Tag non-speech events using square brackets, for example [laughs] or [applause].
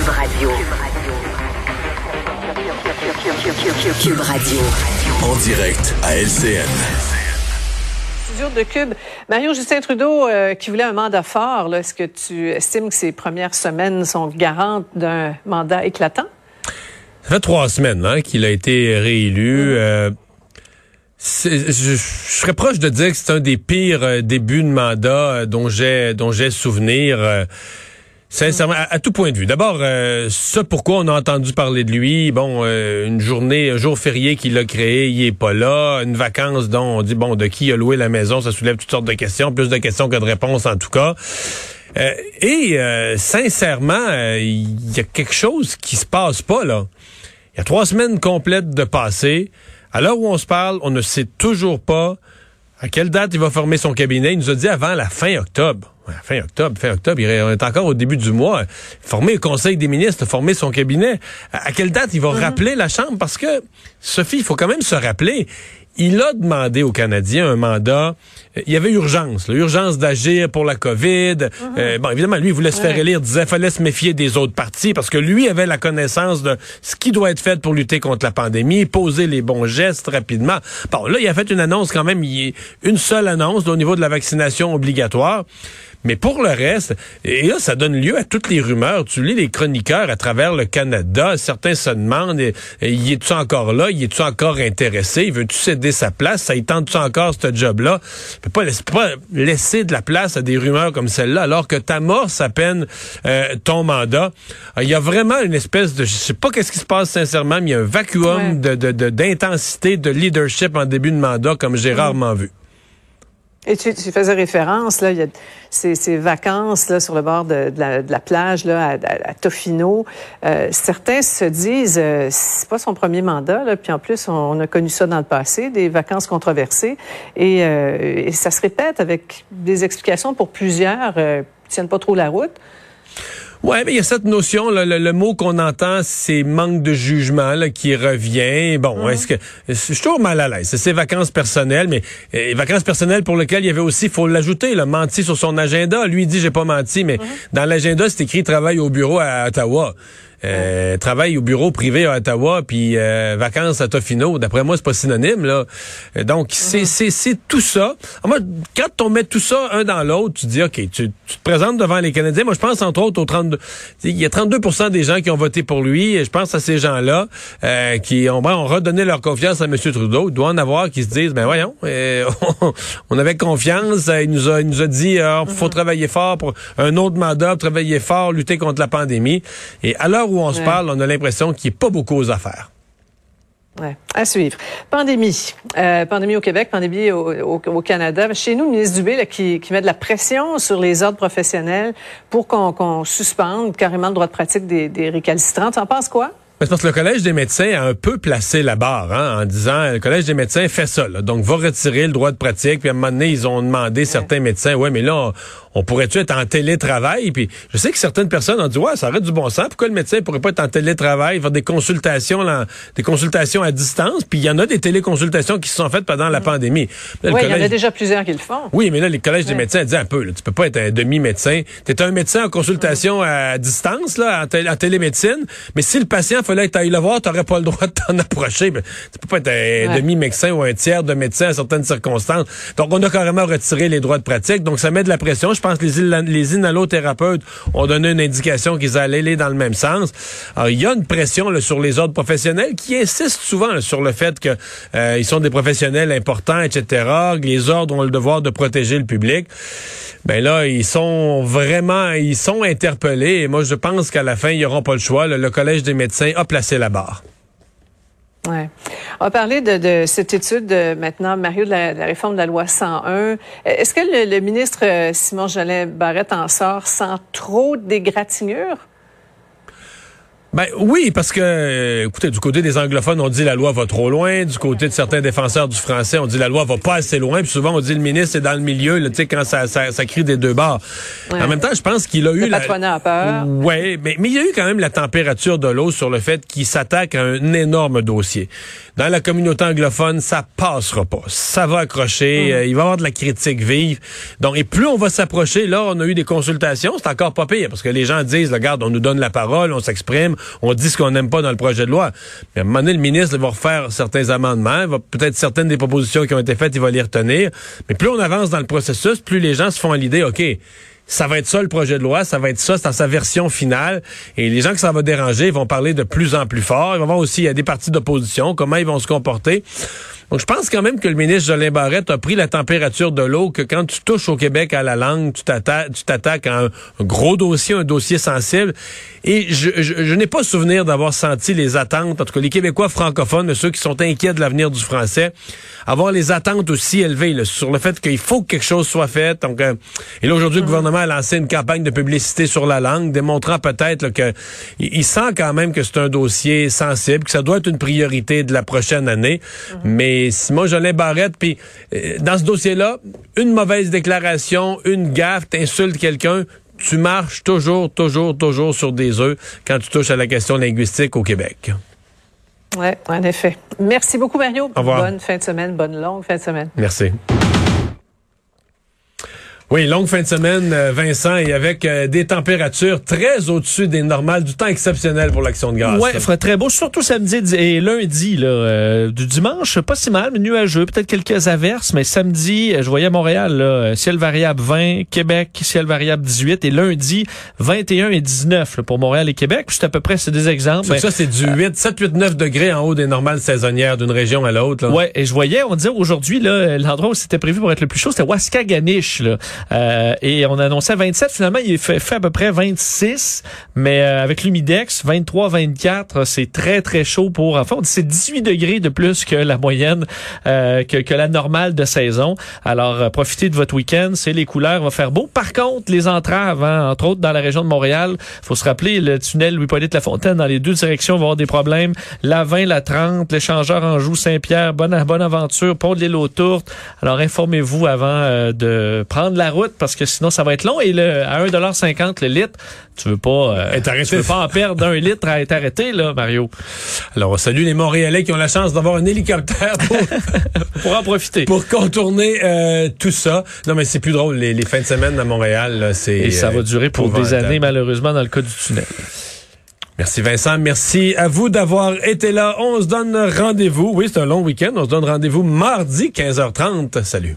Cube Radio. Cube Radio. En direct à LCN. Studio de Cube. Mario Justin Trudeau, euh, qui voulait un mandat fort, est-ce que tu estimes que ces premières semaines sont garantes d'un mandat éclatant? Ça fait trois semaines hein, qu'il a été réélu. Euh, je, je, serais proche de dire que c'est un des pires euh, débuts de mandat euh, dont j'ai dont j'ai souvenir. Euh, sincèrement, à, tout point de vue. D'abord, ça pourquoi on a entendu parler de lui. Bon, une journée, un jour férié qu'il a créé, il est pas là. Une vacance dont on dit bon de qui a loué la maison, ça soulève toutes sortes de questions, plus de questions que de réponses en tout cas. et sincèrement, il y a quelque chose qui se passe pas là. Il y a trois semaines complètes de passé. À l'heure où on se parle, on ne sait toujours pas à quelle date il va former son cabinet? Il nous a dit avant la fin octobre. fin octobre, fin octobre, il est encore au début du mois. Former le Conseil des ministres, former son cabinet. À quelle date il va mhm. rappeler la Chambre? Parce que, Sophie, il faut quand même se rappeler, il a demandé aux Canadiens un mandat. Il y avait urgence, l'urgence d'agir pour la COVID. Mhm. Euh, bon, évidemment, lui, il voulait se faire élire, disait fallait se méfier des autres partis parce que lui avait la connaissance de ce qui doit être fait pour lutter contre la pandémie, poser les bons gestes rapidement. Bon, là, il a fait une annonce quand même, une seule annonce au niveau de la vaccination obligatoire. Mais pour le reste, et là, ça donne lieu à toutes les rumeurs. Tu lis les chroniqueurs à travers le Canada. Certains se demandent, y est-tu encore là? Y est-tu encore intéressé? Veut-tu céder sa place? Ça y tente-tu encore ce job-là? Tu peux pas, laisser, de la place à des rumeurs comme celle-là, alors que t'amorces à peine euh, ton mandat. Il y a vraiment une espèce de, je sais pas qu'est-ce qui se passe sincèrement, mais il y a un vacuum de, d'intensité, de, leadership en début de mandat comme j'ai mm. rarement vu. Et tu, tu, faisais référence, là, il y a ces, ces vacances là, sur le bord de, la, de la, plage là, à, Tofino. Euh, certains se disent, euh, c'est pas son premier mandat, là, puis en plus, on, a connu ça dans le passé, des vacances controversées, et, euh, et ça se répète avec des explications pour plusieurs euh, qui tiennent pas trop la route. Ouais, mais il y a cette notion, le, mot qu'on entend, c'est manque de jugement là, qui revient. Bon, mhm. est-ce que je suis toujours mal à l'aise. C'est vacances personnelles, mais euh, vacances personnelles pour lesquelles il y avait aussi, faut l'ajouter, le menti sur son agenda. Lui il dit j'ai pas menti, mais mhm. dans l'agenda c'est écrit travail au bureau à Ottawa. Euh, travaille au bureau privé à Ottawa, puis euh, vacances à Tofino. D'après moi, c'est pas synonyme là. Euh, donc c'est c'est c'est tout ça. moi, quand on met tout ça un dans l'autre, tu dis ok, tu, tu, te présentes devant les Canadiens. Moi, je pense entre autres aux 32. Il y a 32% des gens qui ont voté pour lui. Et je pense à ces gens-là qui ont, ben, ont redonné leur confiance à M. Trudeau. Il doit en avoir qui se disent ben voyons, [laughs] on avait confiance. Il nous a il nous a dit faut mhm. travailler fort pour un autre mandat, travailler fort, lutter contre la pandémie. Et alors où on se parle, on a l'impression qu'il n'y a pas beaucoup aux affaires. Ouais. À suivre. Pandémie. Euh, pandémie au Québec, pandémie au, Canada. Chez nous, le ministre Dubé qui, met de la pression sur les ordres professionnels pour qu'on suspende carrément le droit de pratique des, des récalcitrants. Tu en penses quoi? C'est parce que le Collège des médecins a un peu placé la barre hein, en disant le Collège des médecins fait ça. Donc, va retirer le droit de pratique. Puis à un moment donné, ils ont demandé certains médecins, ouais, mais là, on, pourrait-tu être en télétravail? Puis je sais que certaines personnes ont dit, ouais, ça aurait du bon sens. Pourquoi le médecin pourrait pas être en télétravail, faire des consultations, là, des consultations à distance? Puis il y en a des téléconsultations qui se sont faites pendant la mm. pandémie. oui, il y en a déjà plusieurs qui le font. Oui, mais là, les collèges des médecins disent un peu, là, tu peux pas être un demi-médecin. Tu es un médecin en consultation à distance, là, en, télémédecine. Mais si le patient fallait que tu ailles le voir, tu pas le droit de t'en approcher. Mais tu peux pas être un demi-médecin ou un tiers de médecin à certaines circonstances. Donc, on a carrément retiré les droits de pratique. Donc, ça met de la pression. Je pense que les, les inhalothérapeutes ont donné une indication qu'ils allaient aller dans le même sens. Alors, il y a une pression sur les ordres professionnels qui insistent souvent sur le fait que euh, sont des professionnels importants, etc. Les ordres ont le devoir de protéger le public. Ben là, ils sont vraiment, ils sont interpellés. Et moi, je pense qu'à la fin, ils n'auront pas le choix. Le, Collège des médecins a placé la barre. Ouais. On va parler de, cette étude de, maintenant, Mario, de la, réforme de la loi 101. Est-ce que le, ministre euh, Simon Jolin Barrette en sort sans trop d'égratignures? Ben oui, parce que, écoutez, du côté des anglophones, on dit la loi va trop loin. Du côté de certains défenseurs du français, on dit la loi va pas assez loin. Puis souvent, on dit le ministre est dans le milieu, tu sais, quand ça, ça, ça, crie des deux bords. En même temps, je pense qu'il a eu... Le la... a peur. Ouais, mais, mais il y a eu quand même la température de l'eau sur le fait qu'il s'attaque à un énorme dossier. Dans la communauté anglophone, ça passera pas. Ça va accrocher. Euh, il va y avoir de la critique vive. Donc, et plus on va s'approcher, là, on a eu des consultations, c'est encore pas pire, parce que les gens disent, regarde, on nous donne la parole, on s'exprime, on dit ce qu'on n'aime pas dans le projet de loi. Mais à un moment donné, le ministre va refaire certains amendements, va peut-être certaines des propositions qui ont été faites, il va les retenir. Mais plus on avance dans le processus, plus les gens se font l'idée, OK, ça va être ça le projet de loi, ça va être ça, c'est dans sa version finale. Et les gens que ça va déranger vont parler de plus en plus fort. Il va y avoir aussi il y a des partis d'opposition, comment ils vont se comporter. Donc, je pense quand même que le ministre Jolin Barrette a pris la température de l'eau, que quand tu touches au Québec à la langue, tu t'attaques à un, gros dossier, un dossier sensible. Et je, je, n'ai pas souvenir d'avoir senti les attentes, en tout cas les Québécois francophones, ceux qui sont inquiets de l'avenir du français, avoir les attentes aussi élevées sur le fait qu'il faut que quelque chose soit fait. Donc, euh, et là, aujourd'hui, le gouvernement a lancé une campagne de publicité sur la langue, démontrant peut-être que il, sent quand même que c'est un dossier sensible, que ça doit être une priorité de la prochaine année. Mais et Simon Jolin Barrette, puis euh, dans ce dossier-là, une mauvaise déclaration, une gaffe, t'insultes quelqu'un, tu marches toujours, toujours, toujours sur des œufs quand tu touches à la question linguistique au Québec. Oui, en effet. Merci beaucoup, Mario. Au revoir. Bonne fin de semaine, bonne longue fin de semaine. Merci. Oui, longue fin de semaine, euh, Vincent, et avec euh, des températures très au-dessus des normales, du temps exceptionnel pour l'action de grâce. Ouais, il ferait très beau, surtout samedi et lundi. Là, euh, du dimanche, pas si mal, mais nuageux, peut-être quelques averses, mais samedi, je voyais Montréal, là, ciel variable 20, Québec, ciel variable 18, et lundi, 21 et 19 pour Montréal et Québec. C'est à peu près, c'est des exemples. Ça, c'est du 8, 7, 8, 9 degrés en haut des normales saisonnières d'une région à l'autre. Ouais, et je voyais, on disait aujourd'hui, là, l'endroit où c'était prévu pour être le plus chaud, c'était Waskaganish, là. Euh, et on annonçait 27. Finalement, il fait, fait à peu près 26. Mais euh, avec l'humidex, 23, 24, c'est très, très chaud pour... Enfin, on dit c'est 18 degrés de plus que la moyenne, euh, que, que la normale de saison. Alors, profitez de votre week-end. C'est les couleurs, va faire beau. Par contre, les entraves, hein, entre autres dans la région de Montréal, faut se rappeler, le tunnel Louis-Polyte Fontaine dans les deux directions va avoir des problèmes. La 20, la 30, l'échangeur en joue Saint-Pierre, bonne, bonne aventure, pont de l'île aux. Alors, informez-vous avant de prendre la route parce que sinon ça va être long et le, à 1,50 le litre, tu veux pas euh, tu veux pas en perdre un litre à être arrêté là, Mario. Alors on salue les Montréalais qui ont la chance d'avoir un hélicoptère pour, [laughs] pour en profiter. Pour contourner euh, tout ça. Non mais c'est plus drôle les, les, fins de semaine à Montréal, c'est Et ça va durer pour des années malheureusement dans le cas du tunnel. Merci Vincent, merci à vous d'avoir été là. On se donne rendez-vous. Oui, c'est un long week-end. On se donne rendez-vous mardi 15h30. Salut.